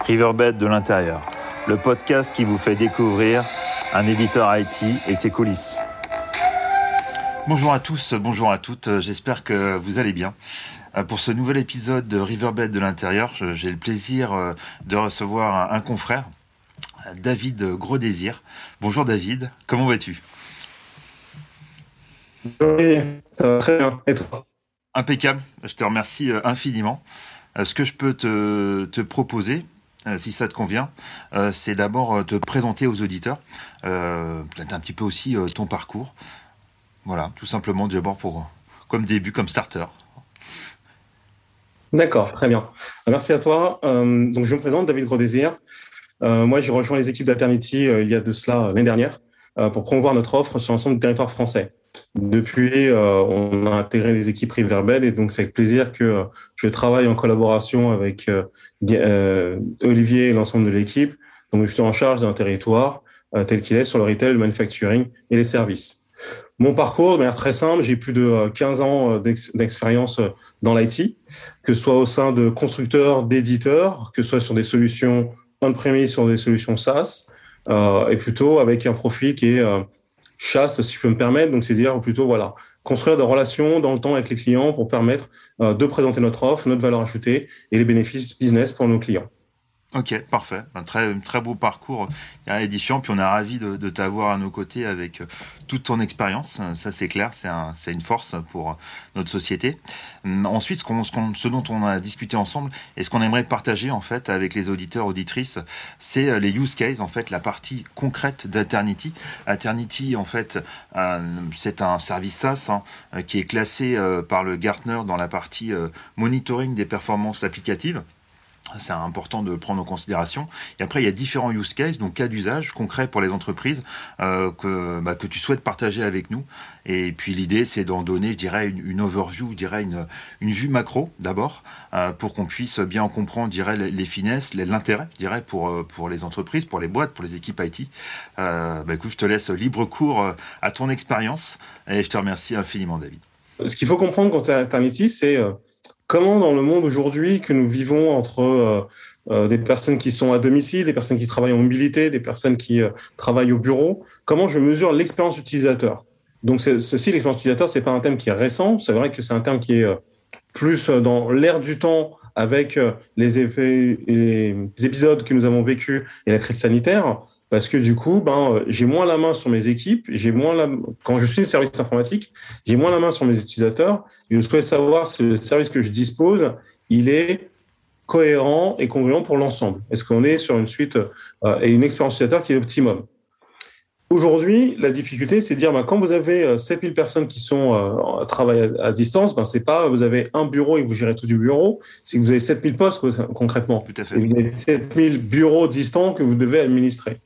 Riverbed de l'intérieur, le podcast qui vous fait découvrir un éditeur IT et ses coulisses. Bonjour à tous, bonjour à toutes, j'espère que vous allez bien. Euh, pour ce nouvel épisode de Riverbed de l'intérieur, j'ai le plaisir euh, de recevoir un confrère, David Gros Désir. Bonjour David, comment vas-tu? Oui, ça va très bien. Et toi? Impeccable, je te remercie euh, infiniment. Ce que je peux te, proposer, si ça te convient, c'est d'abord te présenter aux auditeurs, peut-être un petit peu aussi ton parcours. Voilà, tout simplement d'abord pour comme début, comme starter. D'accord, très bien. Merci à toi. donc je me présente, David Grodésir. Euh, moi, j'ai rejoint les équipes d'Aternity euh, il y a de cela euh, l'année dernière pour promouvoir notre offre sur l'ensemble du territoire français. Depuis, on a intégré les équipes Riverbed et donc c'est avec plaisir que je travaille en collaboration avec Olivier et l'ensemble de l'équipe. Donc, je suis en charge d'un territoire tel qu'il est sur le retail, le manufacturing et les services. Mon parcours, de manière très simple, j'ai plus de 15 ans d'expérience dans l'IT, que ce soit au sein de constructeurs, d'éditeurs, que ce soit sur des solutions on-premise sur des solutions SaaS, euh, et plutôt avec un profil qui est euh, chasse, si je peux me permettre. Donc, c'est-à-dire plutôt, voilà, construire des relations dans le temps avec les clients pour permettre euh, de présenter notre offre, notre valeur ajoutée et les bénéfices business pour nos clients. Ok, parfait. Un très, très beau parcours à l'édition. Puis on est ravi de, t'avoir à nos côtés avec euh, toute ton expérience. Ça, c'est clair. C'est un, une force pour notre société. Hum, ensuite, ce, qu'on, ce, dont on a discuté ensemble et ce qu'on aimerait partager en fait avec les auditeurs, auditrices, c'est euh, les use cases, en fait, la partie concrète d'Aternity. Aternity, en fait, euh, c'est un service SaaS hein, qui est classé par le Gartner dans la partie monitoring des performances applicatives. C'est important de prendre en considération. Et après, il y a différents use cases, donc cas d'usage concrets pour les entreprises euh, que, bah, que tu souhaites partager avec nous. Et puis l'idée, c'est d'en donner, je dirais, une, overview, je dirais une, une vue macro d'abord, euh, pour qu'on puisse bien en comprendre, je dirais, les, finesses, l'intérêt, je dirais, pour, euh, pour les entreprises, pour les boîtes, pour les équipes IT. bah, écoute, je te laisse libre cours à ton expérience et je te remercie infiniment, David. Ce qu'il faut comprendre quand tu es à Eternity, c'est comment dans le monde aujourd'hui que nous vivons entre euh, euh, des personnes qui sont à domicile, des personnes qui travaillent en mobilité, des personnes qui euh, travaillent au bureau, comment je mesure l'expérience utilisateur? Donc ceci, l'expérience utilisateur, c'est pas un thème qui est récent, c'est vrai que c'est un terme qui est plus dans l'air du temps avec les épisodes que nous avons vécus et la crise sanitaire parce que du coup, ben, euh, j'ai moins la main sur mes équipes, j'ai moins la, quand je suis un service informatique, j'ai moins la main sur mes utilisateurs. Et je souhaite savoir si le service que je dispose, il est cohérent et congruent pour l'ensemble. Est-ce qu'on est sur une suite euh, et une expérience utilisateur qui est optimum? Aujourd'hui, la difficulté, c'est de dire, ben, quand vous avez 7000 euh, personnes qui sont euh, à distance, ben, c'est pas vous avez un bureau et vous gérez tout du bureau, c'est que vous avez 7000 postes concrètement. Tout à fait. Et vous avez 7000 bureaux distants que vous devez administrer.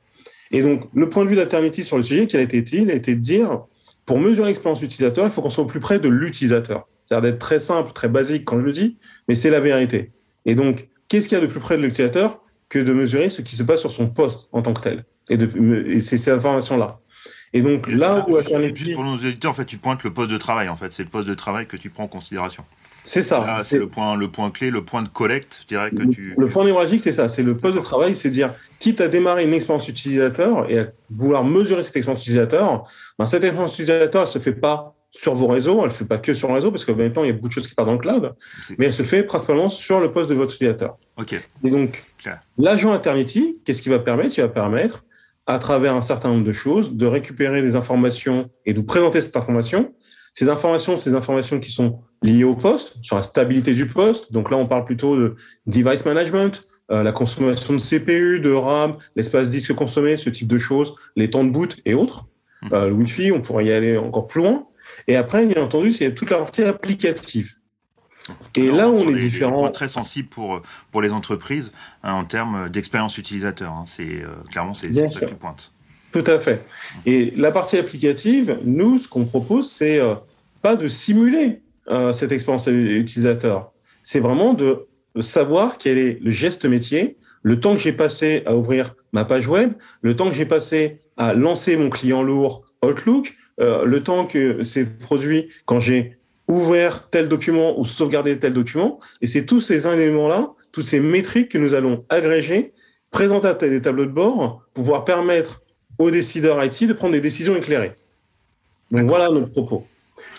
Et donc, le point de vue d'Aternity sur le sujet, qui a été il a été de dire, pour mesurer l'expérience utilisateur, il faut qu'on soit au plus près de l'utilisateur. C'est-à-dire d'être très simple, très basique quand je le dis, mais c'est la vérité. Et donc, qu'est-ce qu'il y a de plus près de l'utilisateur que de mesurer ce qui se passe sur son poste en tant que tel? Et, et c'est ces informations-là. Et donc, là où Aternity... Juste pour nos éditeurs, en fait, tu pointes le poste de travail, en fait. C'est le poste de travail que tu prends en considération. C'est ça. C'est le point, le point clé, le point de collecte, je dirais que le, tu. Le point névralgique, c'est ça. C'est le poste de travail, c'est dire, quitte à démarrer une expérience utilisateur et à vouloir mesurer cette expérience utilisateur, ben, cette expérience utilisateur, elle se fait pas sur vos réseaux, elle ne se fait pas que sur le réseau, parce même temps, il y a beaucoup de choses qui partent dans le cloud, mais elle se fait principalement sur le poste de votre utilisateur. OK. Et donc, l'agent Eternity, qu'est-ce qu'il va permettre? Il va permettre, à travers un certain nombre de choses, de récupérer des informations et de vous présenter cette information. Ces informations, ces informations qui sont liées au poste, sur la stabilité du poste. Donc là, on parle plutôt de device management, euh, la consommation de CPU, de RAM, l'espace disque consommé, ce type de choses, les temps de boot et autres. Mmh. Euh, le Wi-Fi, on pourrait y aller encore plus loin. Et après, bien entendu, c'est toute la partie applicative. Et là où on est différent. très sensible pour, pour les entreprises hein, en termes d'expérience utilisateur. Hein. C'est euh, clairement c'est ça qui pointe. Tout à fait. Et la partie applicative, nous, ce qu'on propose, c'est pas de simuler euh, cette expérience utilisateur. C'est vraiment de, savoir quel est le geste métier, le temps que j'ai passé à ouvrir ma page web, le temps que j'ai passé à lancer mon client lourd Outlook, euh, le temps que c'est produit quand j'ai ouvert tel document ou sauvegardé tel document. Et c'est tous ces éléments-là, toutes ces métriques que nous allons agréger, présenter à des tableaux de bord pour pouvoir permettre aux décideurs IT de prendre des décisions éclairées. Donc voilà notre propos.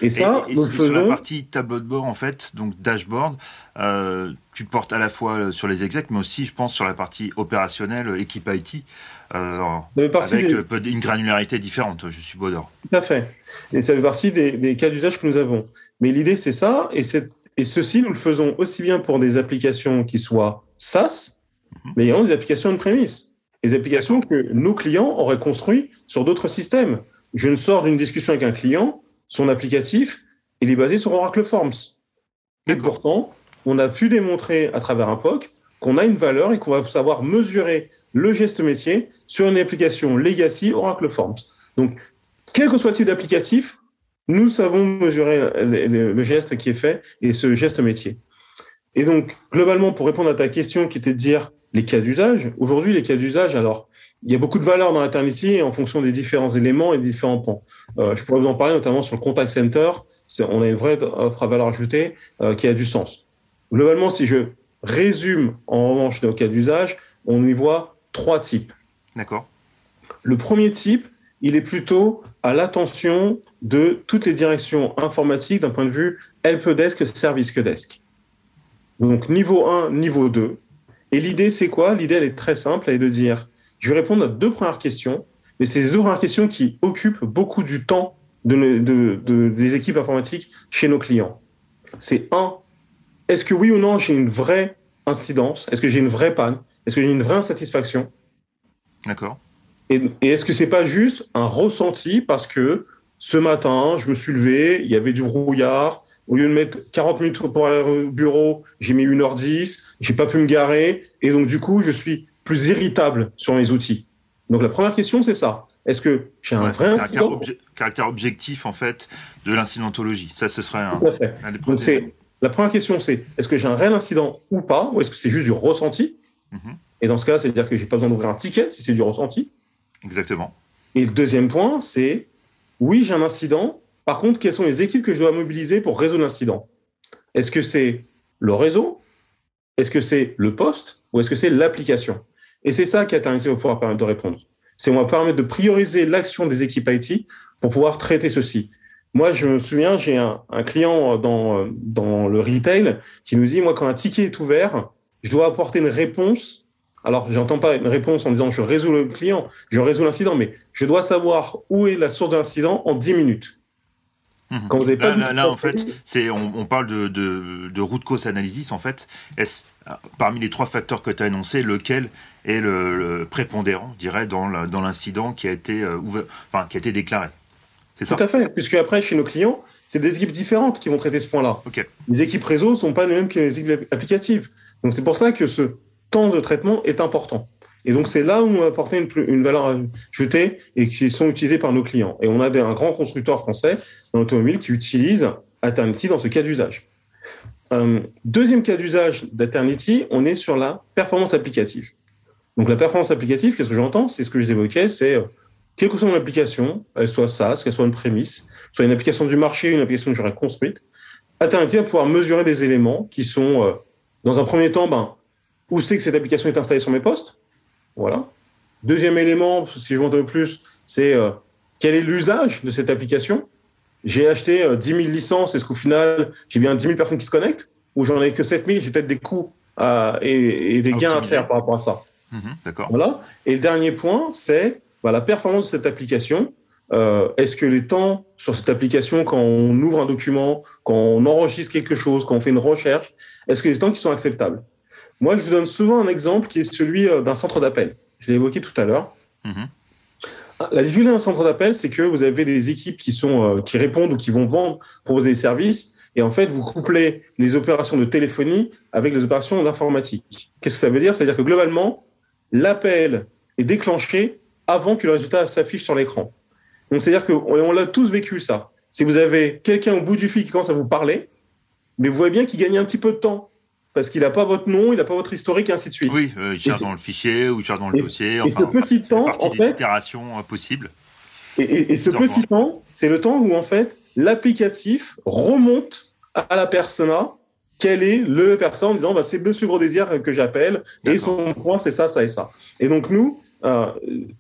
Et ça, et, nous Sur la partie tableau de bord, en fait, donc dashboard, euh, tu portes à la fois euh, sur les execs, mais aussi, je pense, sur la partie opérationnelle, euh, équipe IT, avec une granularité différente, je suis d'or. Tout à fait. Et ça fait partie des, cas d'usage que nous avons. Mais l'idée, c'est ça, et, et ceci, nous le faisons aussi bien pour des applications qui soient SaaS, mhm. mais également des applications de prémisse. Des applications que nos clients auraient construites sur d'autres systèmes. Je ne sors d'une discussion avec un client, son applicatif, il est basé sur Oracle Forms. Et pourtant, on a pu démontrer à travers un POC qu'on a une valeur et qu'on va savoir mesurer le geste métier sur une application legacy Oracle Forms. Donc, quel que soit le type d'applicatif, nous savons mesurer le, geste qui est fait et ce geste métier. Et donc, globalement, pour répondre à ta question qui était de dire les cas d'usage, aujourd'hui, les cas d'usage, alors, il y a beaucoup de valeurs dans l'Eternity en fonction des différents éléments et des différents pans. Euh, je pourrais vous en parler notamment sur le contact center. On a une vraie offre à valeur ajoutée euh, qui a du sens. Globalement, si je résume en revanche nos cas d'usage, on y voit trois types. D'accord. Le premier type, il est plutôt à l'attention de toutes les directions informatiques d'un point de vue helpdesk, service desk. Donc niveau 1, niveau 2. Et l'idée, c'est quoi? L'idée, elle est très simple, elle est de dire je vais répondre à deux premières questions, mais c'est ces deux premières questions qui occupent beaucoup du temps des équipes informatiques chez nos clients. C'est un, est-ce que oui ou non j'ai une vraie incidence? Est-ce que j'ai une vraie panne? Est-ce que j'ai une vraie insatisfaction? D'accord. Et, et est-ce que c'est pas juste un ressenti parce que ce matin, je me suis levé, il y avait du brouillard, au lieu de mettre 40 minutes pour aller au bureau, j'ai mis 1h10, j'ai pas pu me garer, et donc du coup, je suis plus irritable sur mes outils. Donc la première question, c'est ça. Est-ce que j'ai un vrai incident Caractère objectif, en fait, de l'incidentologie. Ça, ce serait un, des La première question, c'est est-ce que j'ai un réel incident ou pas Ou est-ce que c'est juste du ressenti mhm. Et dans ce cas, c'est-à-dire que j'ai pas besoin d'ouvrir un ticket si c'est du ressenti. Exactement. Et le deuxième point, c'est oui, j'ai un incident. Par contre, quelles sont les équipes que je dois mobiliser pour résoudre l'incident? Est-ce que c'est le réseau? Est-ce que c'est le poste? Ou est-ce que c'est l'application? Et c'est ça qu'Eternity va pouvoir permettre de répondre. C'est on va permettre de prioriser l'action des équipes IT pour pouvoir traiter ceci. Moi, je me souviens, j'ai un, client dans, dans le retail qui nous dit, moi, quand un ticket est ouvert, je dois apporter une réponse. Alors, j'entends pas une réponse en disant je résous le client, je résous l'incident, mais je dois savoir où est la source de l'incident en 10 minutes. Mhm. Quand vous pas là, là, en fait, c'est on, on, parle de, de, de root cause analysis. En fait, est parmi les trois facteurs que tu as énoncés, lequel est le, prépondérant, je dirais, dans l'incident qui a été euh, enfin, qui a été déclaré? C'est ça? Tout à fait, puisque après, chez nos clients, c'est des équipes différentes qui vont traiter ce point-là. Les équipes réseau ne sont pas les mêmes que les équipes applicatives. Donc c'est pour ça que ce temps de traitement est important. Et donc c'est là où on va apporter une, valeur ajoutée et qui sont utilisés par nos clients. Et on a un grand constructeur français dans l'automobile qui utilise Eternity dans ce cas d'usage. Euh, deuxième cas d'usage d'Eternity, on est sur la performance applicative. Donc la performance applicative, qu'est-ce que j'entends? C'est ce que je évoquais, c'est euh, quelle que soit mon application, qu'elle soit SaaS, qu'elle soit une prémisse, soit une application du marché, une application que j'aurais construite, Eternity va pouvoir mesurer des éléments qui sont, euh, dans un premier temps, ben, où c'est que cette application est installée sur mes postes. Voilà. Deuxième élément, si je veux un peu plus, c'est quel est l'usage de cette application? J'ai acheté 10 euh, 000 licences, est-ce qu'au final, j'ai bien 10 000 personnes qui se connectent? Ou j'en ai que 7 000, j'ai peut-être des coûts et, des gains à faire par rapport à ça. Mhm, d'accord. Voilà. Et le dernier point, c'est bah, la performance de cette application. Euh, est-ce que les temps sur cette application, quand on ouvre un document, quand on enregistre quelque chose, quand on fait une recherche, est-ce que les temps qui sont acceptables? Moi, je vous donne souvent un exemple qui est celui euh, d'un centre d'appel. Je l'ai évoqué tout à l'heure. Mhm. La difficulté d'un centre d'appel, c'est que vous avez des équipes qui sont euh, qui répondent ou qui vont vendre, proposer des services, et en fait, vous couplez les opérations de téléphonie avec les opérations d'informatique. Qu'est-ce que ça veut dire? C'est-à-dire que globalement, l'appel est déclenché avant que le résultat s'affiche sur l'écran. Donc, c'est-à-dire qu'on l'a tous vécu ça. Si vous avez quelqu'un au bout du fil qui commence à vous parler, mais vous voyez bien qu'il gagne un petit peu de temps parce qu'il n'a pas votre nom, il n'a pas votre historique, et ainsi de suite. Oui, euh, il cherche dans le fichier ou il cherche dans le dossier. et ce petit temps, en fait, itérations possibles. Et, ce petit temps, c'est le temps où en fait l'applicatif remonte à la persona quel est le personne en disant bah, c'est Monsieur Gros Désir que j'appelle et son point c'est ça, ça et ça. Et donc nous, euh,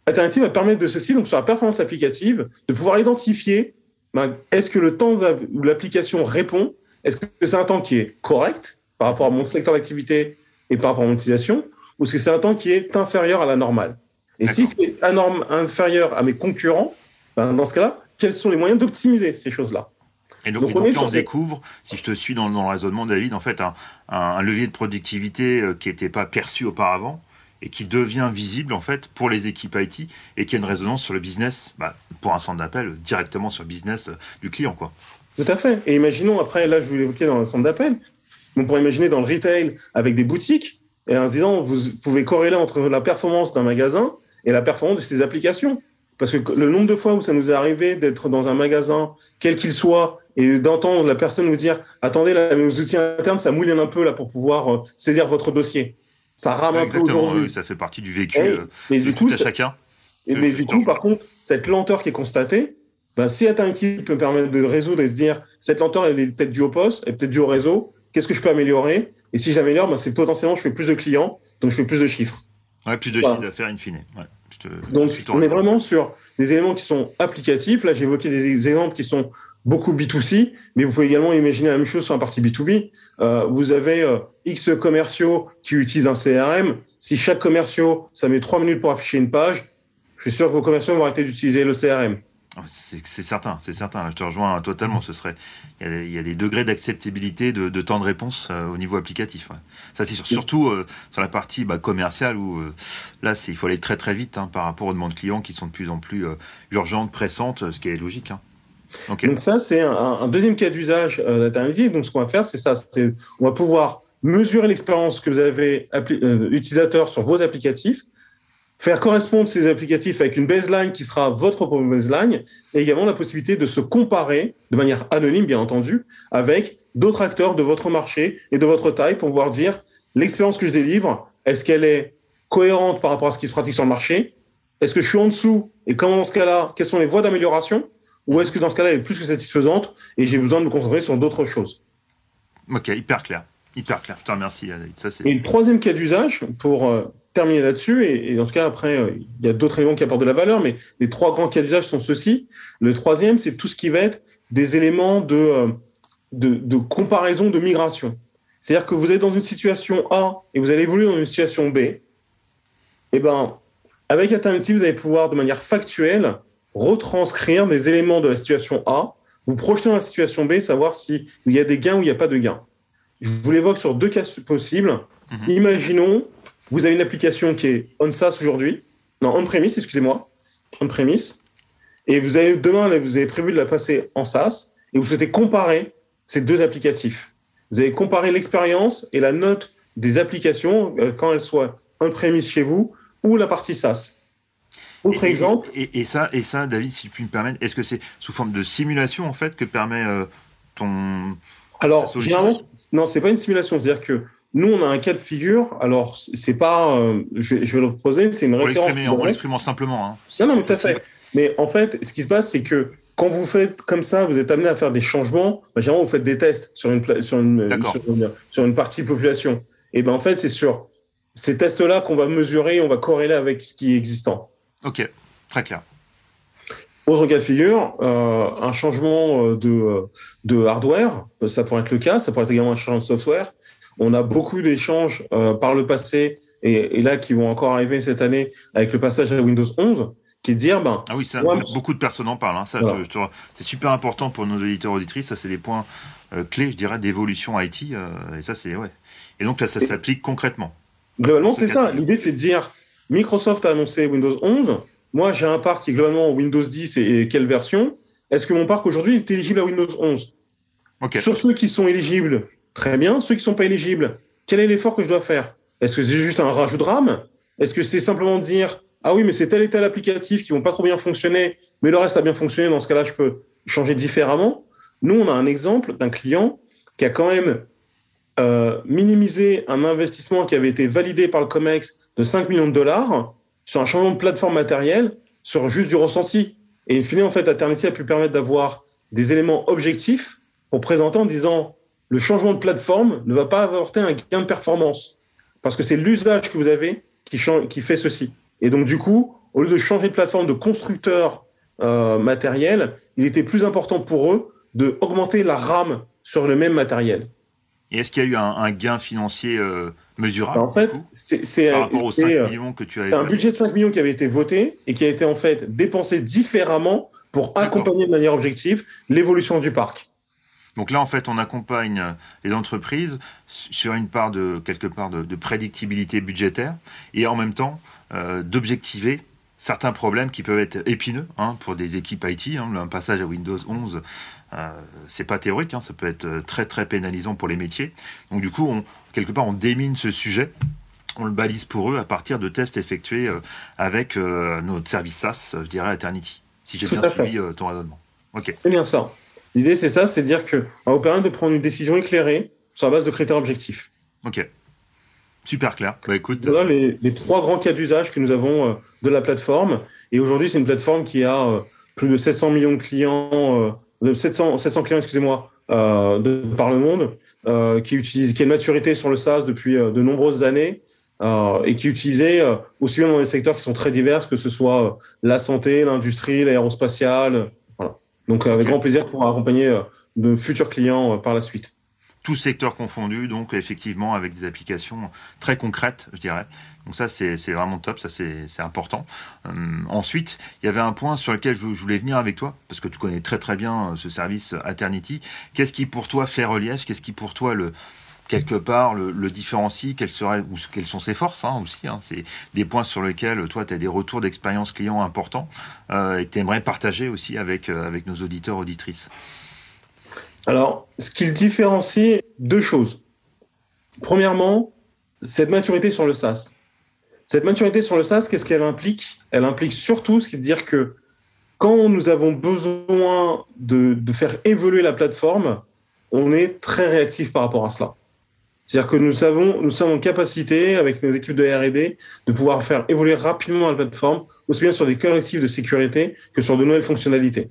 Alternative va permettre de ceci, donc sur la performance applicative, de pouvoir identifier bah, est-ce que le temps où l'application répond, est-ce que c'est un temps qui est correct par rapport à mon secteur d'activité et par rapport à mon utilisation, ou est-ce que c'est un temps qui est inférieur à la normale? Et si c'est inférieur à mes concurrents, ben, dans ce cas-là, quels sont les moyens d'optimiser ces choses-là? Et donc, on, découvre, si je te suis dans, le raisonnement, David, en fait, un, levier de productivité euh, qui n'était pas perçu auparavant et qui devient visible, en fait, pour les équipes IT et qui a une résonance sur le business, bah, pour un centre d'appel, directement sur le business euh, du client, quoi. Tout à fait. Et imaginons, après, là, je vous l'évoquais dans le centre d'appel, on pourrait imaginer dans le retail avec des boutiques, et en se disant, vous pouvez corréler entre la performance d'un magasin et la performance de ses applications. Parce que le nombre de fois où ça nous est arrivé d'être dans un magasin, quel qu'il soit, et d'entendre la personne nous dire Attendez, là, nos outils internes, ça mouline un peu là pour pouvoir euh, saisir votre dossier. Ça rame un peu aujourd'hui. ça fait partie du vécu euh, mais du coup, à chacun. Et mais du coup, par contre, cette lenteur qui est constatée, ben, si Alternative peut permettre de résoudre et se dire cette lenteur, elle est peut-être due au poste, elle est peut-être due au réseau, qu'est-ce que je peux améliorer? Et si j'améliore, ben, c'est potentiellement je fais plus de clients, donc je fais plus de chiffres. Ouais, plus de chiffres d'affaires in fine. Ouais. Donc, on est vraiment sur des éléments qui sont applicatifs. Là, j'ai évoqué des exemples qui sont beaucoup B2C, mais vous pouvez également imaginer la même chose sur la partie B2B. Euh, vous avez euh, X commerciaux qui utilisent un CRM. Si chaque commerciaux, ça met trois minutes pour afficher une page, je suis sûr que vos commerciaux vont arrêter d'utiliser le CRM. Ah, c'est certain, c'est certain. je te rejoins totalement. Ce serait, il y a, des degrés d'acceptabilité de, temps de réponse euh, au niveau applicatif. Ça, c'est surtout euh, sur la partie bah, commerciale où euh, là, il faut aller très très vite hein, par rapport aux demandes clients qui sont de plus en plus urgentes, pressantes, ce qui est logique. Hein. Donc ça, c'est un, deuxième cas d'usage d'Internet. Donc ce qu'on va faire, c'est ça. On va pouvoir mesurer l'expérience que vous avez utilisateur sur vos applicatifs faire correspondre ces applicatifs avec une baseline qui sera votre propre baseline, et également la possibilité de se comparer, de manière anonyme bien entendu, avec d'autres acteurs de votre marché et de votre taille pour pouvoir dire l'expérience que je délivre, est-ce qu'elle est cohérente par rapport à ce qui se pratique sur le marché? Est-ce que je suis en dessous Et comment dans ce cas-là, quelles sont les voies d'amélioration? Ou est-ce que dans ce cas-là, elle est plus que satisfaisante et j'ai besoin de me concentrer sur d'autres choses? Ok, hyper clair. Hyper clair. Je te remercie, Ça, et le troisième cas d'usage pour euh, terminer là-dessus, et, et, en tout cas, après, euh, il y a d'autres éléments qui apportent de la valeur, mais les trois grands cas d'usage sont ceux-ci. Le troisième, c'est tout ce qui va être des éléments de, euh, de, comparaison de migration. C'est-à-dire que vous êtes dans une situation A et vous allez évoluer dans une situation B. Et eh ben, avec Alternative, vous allez pouvoir, de manière factuelle, retranscrire des éléments de la situation A, vous projeter dans la situation B, savoir s'il y a des gains ou il n'y a pas de gains. Je vous l'évoque sur deux cas possibles. Mhm. Imaginons vous avez une application qui est on SaaS aujourd'hui, non, on-premise, excusez-moi, on-premise, et vous avez demain, vous avez prévu de la passer en SaaS, et vous souhaitez comparer ces deux applicatifs. Vous avez comparé l'expérience et la note des applications euh, quand elles soient on-premise chez vous ou la partie SaaS. Autre exemple. Et, ça, et ça, David, si tu me permettre, est-ce que c'est sous forme de simulation en fait que permet euh, ton alors, généralement, non, c'est pas une simulation. C'est-à-dire que nous, on a un cas de figure. Alors, c'est pas, euh, je, vais le proposer, c'est une référence. On l'exprime simplement. Hein. Non, non, tout à fait. Mais en fait, ce qui se passe, c'est que quand vous faites comme ça, vous êtes amené à faire des changements. Bah, généralement, vous faites des tests sur une, sur une, sur, une partie de population. Et ben en fait, c'est sur ces tests-là qu'on va mesurer, on va corréler avec ce qui est existant. Ok, très clair. Autre cas de figure, euh, un changement euh, de, de hardware, ça pourrait être le cas, ça pourrait être également un changement de software. On a beaucoup d'échanges euh, par le passé et, là qui vont encore arriver cette année avec le passage à Windows 11 qui est de dire ben ah oui ça, beaucoup de personnes en parlent hein. ça c'est super important pour nos auditeurs auditrices. Ça c'est des points euh, clés je dirais d'évolution IT euh, et ça c'est ouais. Et donc là ça s'applique concrètement. Globalement c'est ça. l'idée c'est de dire Microsoft a annoncé Windows 11 moi j'ai un parc qui est globalement Windows 10 et, quelle version? Est-ce que mon parc aujourd'hui est éligible à Windows 11 sur ceux qui sont éligibles Très bien. Ceux qui ne sont pas éligibles, quel est l'effort que je dois faire? Est-ce que c'est juste un rajout de RAM? Est-ce que c'est simplement dire ah oui, mais c'est tel et tel applicatif qui vont pas trop bien fonctionner, mais le reste a bien fonctionné. Dans ce cas-là, je peux changer différemment? Nous, on a un exemple d'un client qui a quand même euh, minimisé un investissement qui avait été validé par le COMEX de 5 millions de dollars sur un changement de plateforme matérielle, sur juste du ressenti. Et in fine, en fait, Eternity a pu permettre d'avoir des éléments objectifs pour présenter en disant le changement de plateforme ne va pas apporter un gain de performance. Parce que c'est l'usage que vous avez qui, qui fait ceci. Et donc, du coup, au lieu de changer de plateforme de constructeur euh, matériel, il était plus important pour eux d'augmenter la RAM sur le même matériel. Et est-ce qu'il y a eu un, gain financier euh, mesurable En fait, c'est par rapport aux 5 millions que tu as C'est un budget de 5 millions qui avait été voté et qui a été en fait dépensé différemment pour accompagner de manière objective l'évolution du parc. Donc là, en fait, on accompagne les entreprises sur une part de quelque part de, prédictibilité budgétaire et en même temps euh, d'objectiver certains problèmes qui peuvent être épineux hein, pour des équipes IT. Hein. un passage à Windows 11, euh, c'est pas théorique, hein, ça peut être très très pénalisant pour les métiers. Donc du coup, on, quelque part, on démine ce sujet. On le balise pour eux à partir de tests effectués euh, avec euh, notre service SaaS, je dirais Eternity, si j'ai bien suivi euh, ton raisonnement. C'est bien ça. L'idée, c'est ça, c'est de dire qu'on va vous permettre de prendre une décision éclairée sur la base de critères objectifs. Ok. Super clair. Bah, écoute. Voilà les, trois grands cas d'usage que nous avons de la plateforme. Et aujourd'hui, c'est une plateforme qui a plus de 700 millions de clients, de 700, 700 clients, excusez-moi, de, par le monde, qui utilise, qui a une maturité sur le SaaS depuis de nombreuses années euh, et qui est utilisé euh, aussi bien dans des secteurs qui sont très divers, que ce soit euh, la santé, l'industrie, l'aérospatiale. Donc, avec grand plaisir pour accompagner de futurs clients par la suite. Tous secteurs confondus, donc effectivement avec des applications très concrètes, je dirais. Donc ça, c'est vraiment top, ça c'est important. ensuite, il y avait un point sur lequel je, voulais venir avec toi, parce que tu connais très très bien ce service Eternity. Qu'est-ce qui pour toi fait relief? Qu'est-ce qui pour toi le, quelque part le, différencie, quelles, sont ses forces hein, aussi. Hein. c'est des points sur lesquels toi, tu as des retours d'expérience client importants euh, et tu aimerais partager aussi avec, euh, avec nos auditeurs, auditrices. Alors, ce qui le différencie, deux choses. Premièrement, cette maturité sur le SaaS. Cette maturité sur le SaaS, qu'est-ce qu'elle implique? Elle implique surtout ce qui dire que quand nous avons besoin de, de faire évoluer la plateforme, on est très réactif par rapport à cela. C'est-à-dire que nous, savons, nous sommes en capacité, avec nos équipes de R&D, de pouvoir faire évoluer rapidement la plateforme, aussi bien sur des correctifs de sécurité que sur de nouvelles fonctionnalités.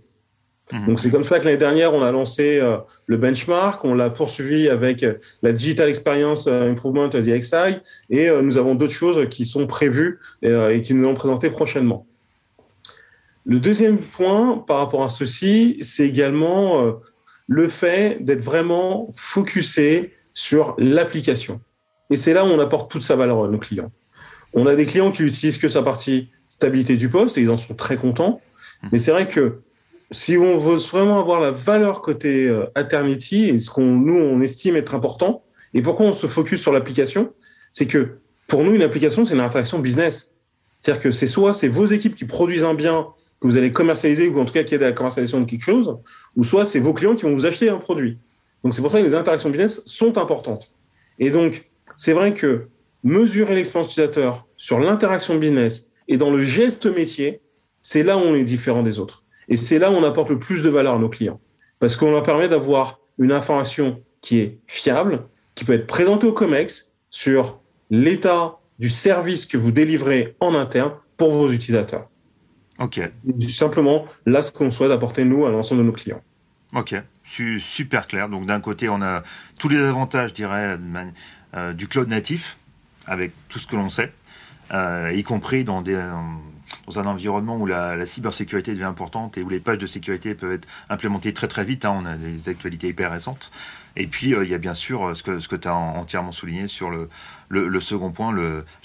Mhm. Donc c'est comme ça que l'année dernière, on a lancé euh, le benchmark, on l'a poursuivi avec euh, la Digital Experience euh, Improvement DXI, et nous avons d'autres choses qui sont prévues et, qui nous allons présenter prochainement. Le deuxième point par rapport à ceci, c'est également le fait d'être vraiment focusé sur l'application. Et c'est là où on apporte toute sa valeur à nos clients. On a des clients qui utilisent que sa partie stabilité du poste et ils en sont très contents. Mmh. Mais c'est vrai que si on veut vraiment avoir la valeur côté euh, Eternity et ce qu'on nous on estime être important, et pourquoi on se focus sur l'application, c'est que pour nous une application c'est une interaction business. C'est-à-dire que c'est soit c'est vos équipes qui produisent un bien que vous allez commercialiser ou en tout cas qui aident à la commercialisation de quelque chose, ou soit c'est vos clients qui vont vous acheter un produit. Donc c'est pour ça que les interactions business sont importantes. Et donc, c'est vrai que mesurer l'expérience utilisateur sur l'interaction business et dans le geste métier, c'est là où on est différent des autres. Et c'est là où on apporte le plus de valeur à nos clients. Parce qu'on leur permet d'avoir une information qui est fiable, qui peut être présentée au COMEX sur l'état du service que vous délivrez en interne pour vos utilisateurs. OK. Simplement, là, ce qu'on souhaite apporter, nous, à l'ensemble de nos clients. OK super clair. Donc d'un côté, on a tous les avantages, je dirais, euh, du cloud natif, avec tout ce que l'on sait, euh, y compris dans, un environnement où la, cybersécurité devient importante et où les pages de sécurité peuvent être implémentées très très vite. Hein. on a des actualités hyper récentes. Et puis, euh, il y a bien sûr ce que, tu as entièrement souligné sur le, second point,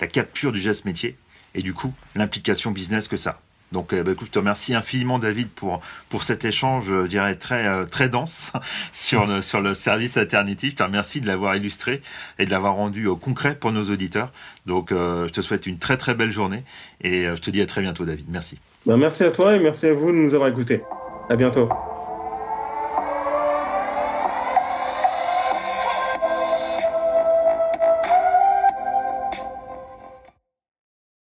la capture du geste métier et du coup l'implication business que ça. Donc, euh, bah, écoute, je te remercie infiniment, David, pour, pour cet échange, je dirais, très, euh, très dense sur le, sur le service alternatif. Je te remercie de l'avoir illustré et de l'avoir rendu euh, concret pour nos auditeurs. Donc, je te souhaite une très, très belle journée et je te dis à très bientôt, David. Merci. Ben, merci à toi et merci à vous de nous avoir écoutés. À bientôt.